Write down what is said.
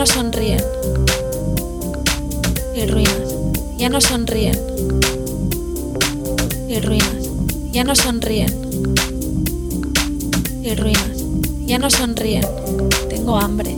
no sonríen. Y ruinas, ya no sonríen. Y ruinas, ya no sonríen. Y ruinas, ya no sonríen. Tengo hambre.